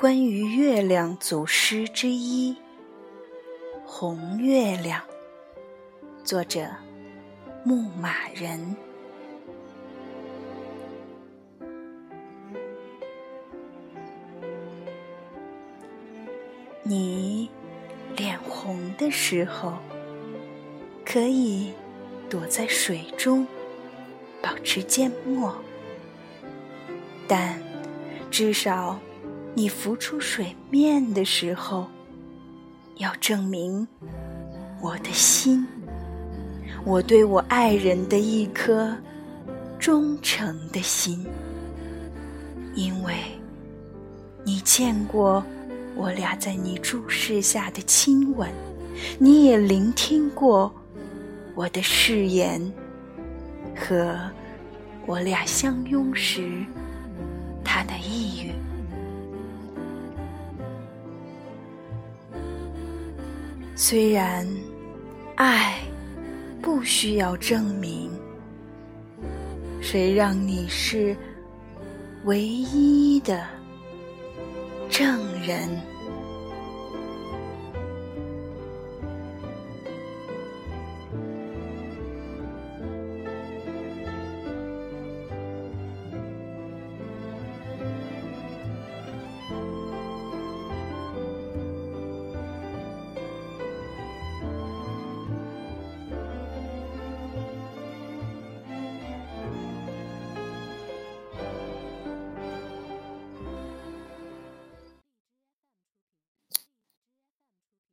关于月亮组诗之一，《红月亮》，作者牧马人。你脸红的时候，可以躲在水中，保持缄默。但至少，你浮出水面的时候，要证明我的心，我对我爱人的一颗忠诚的心，因为你见过我俩在你注视下的亲吻，你也聆听过我的誓言和我俩相拥时。他的抑郁，虽然爱不需要证明，谁让你是唯一的证人？